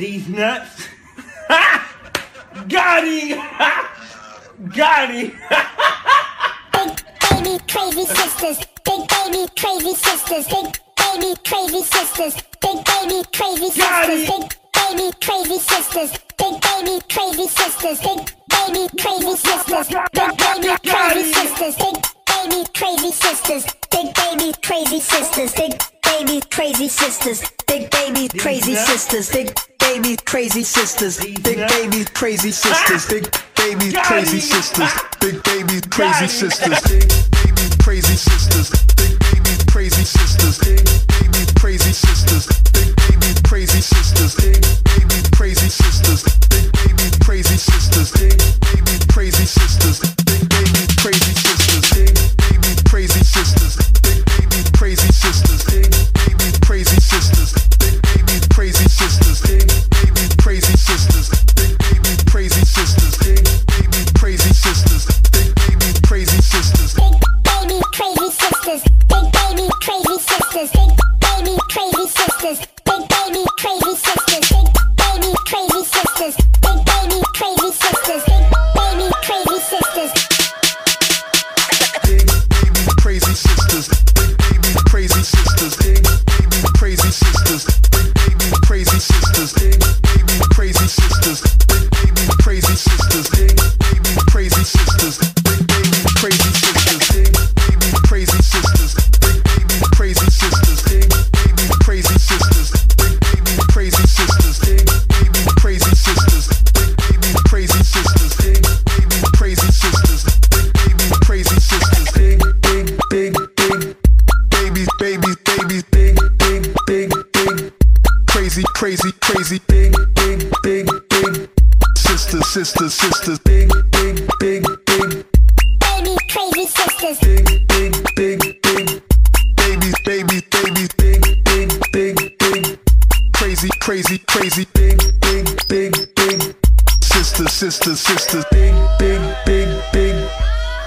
These nuts. Got him! Got him! Big baby crazy sisters. Big baby crazy sisters. Big baby crazy sisters. Big baby crazy sisters. Big baby crazy sisters. Big baby crazy sisters. Big baby crazy sisters. Big baby crazy sisters. Big baby crazy sisters. Big baby crazy sisters. Big baby crazy sisters. Big baby crazy sisters. Big baby crazy sisters. Big baby crazy sisters. Big baby crazy sisters. Big baby crazy sisters. Big baby crazy sisters. Big baby crazy sisters. Big baby crazy sisters. Big baby crazy sisters. Big baby crazy sisters. Big baby crazy sisters. Big baby crazy sisters. sisters, sisters. Big, big, big, big. Baby, crazy sisters. Big, big, big, big. Babies, babies, babies. Big, big, big, big. Crazy, crazy, crazy. Big, big, big, big. Sisters, sisters, sisters. Big, big, big, big.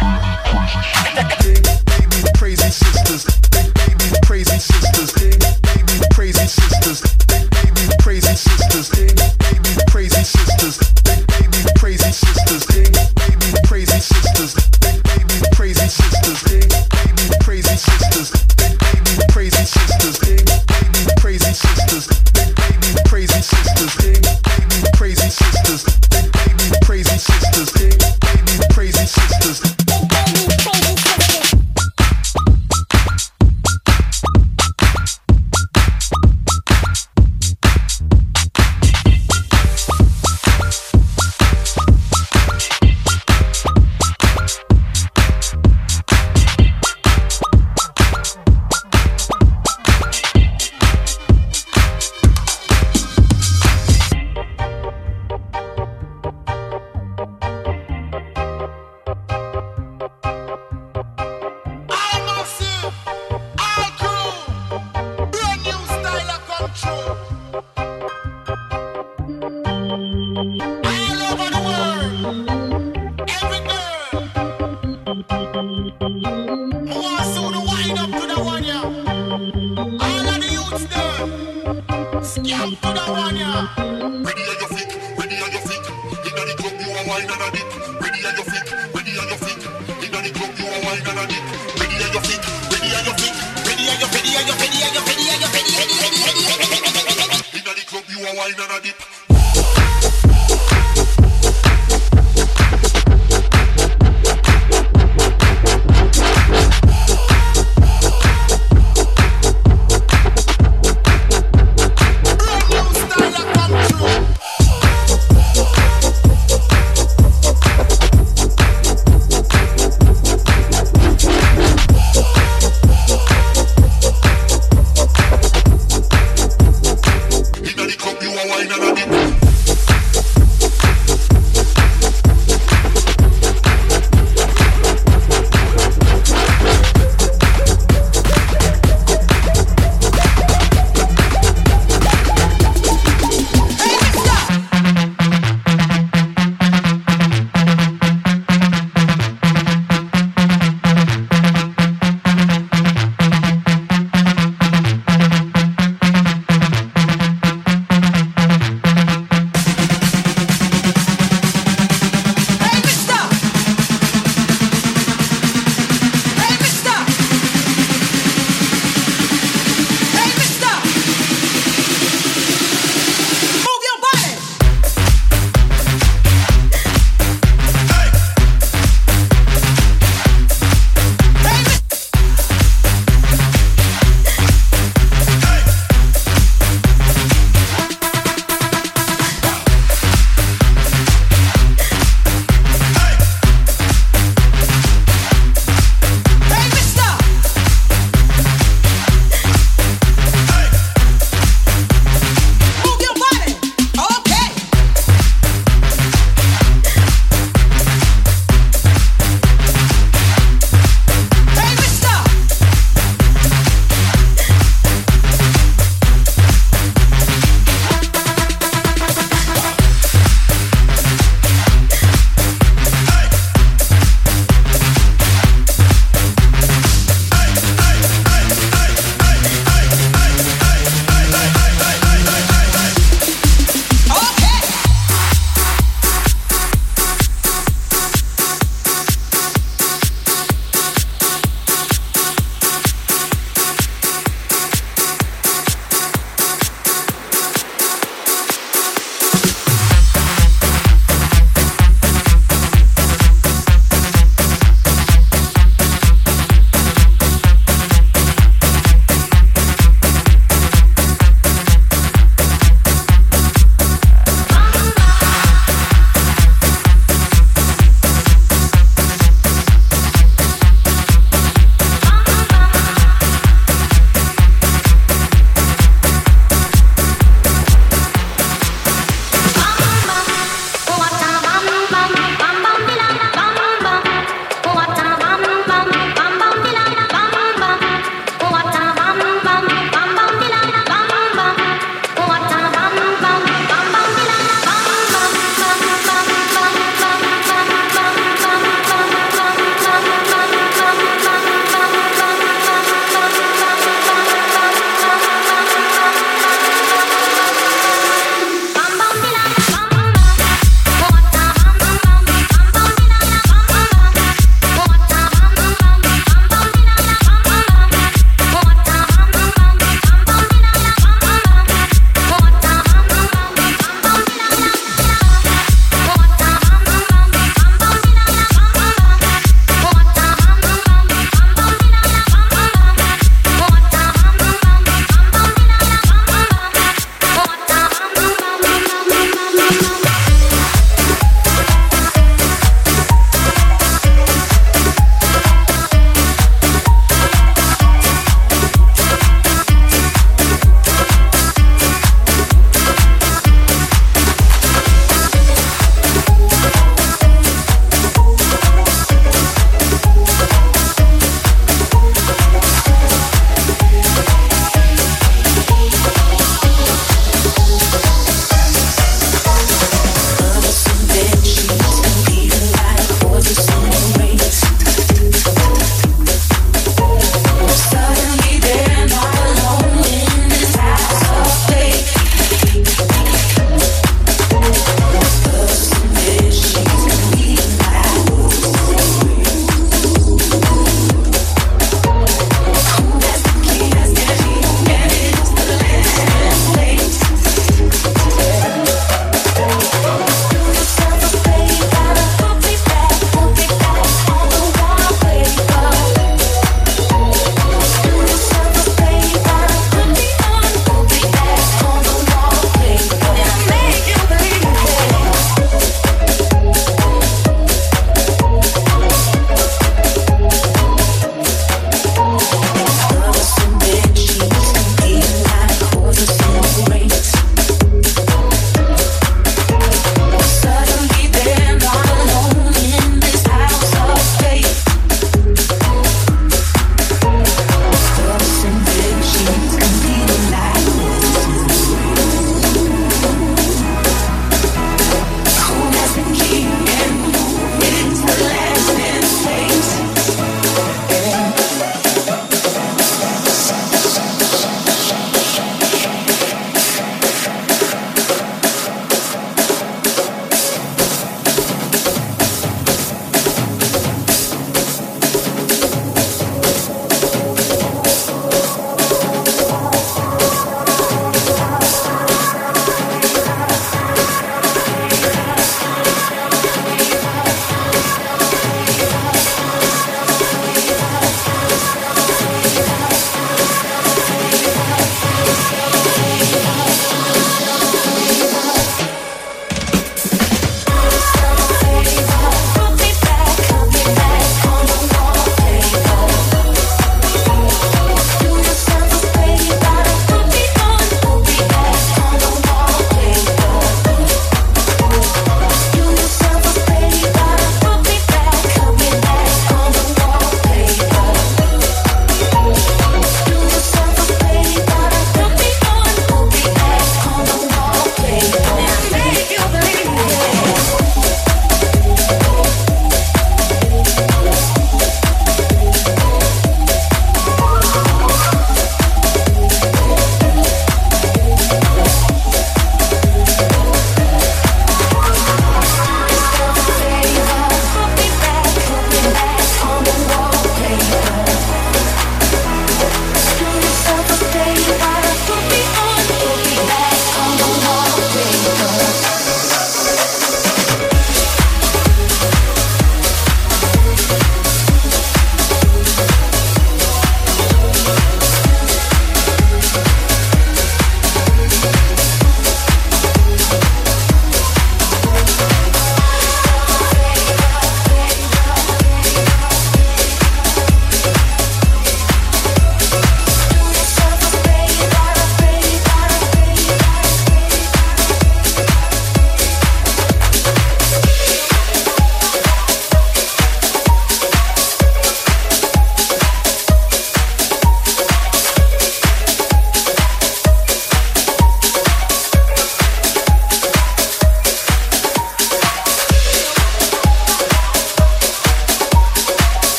Big, baby, crazy sisters. Big, baby, crazy sisters. Big, baby, crazy sisters. Big, baby, crazy sisters. Big, crazy sisters.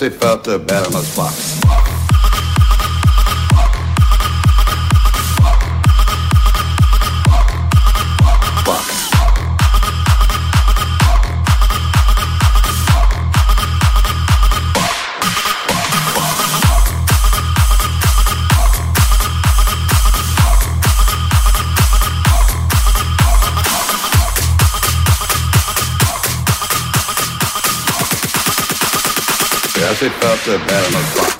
Yes, it felt the box. Box. Yes, it felt uh,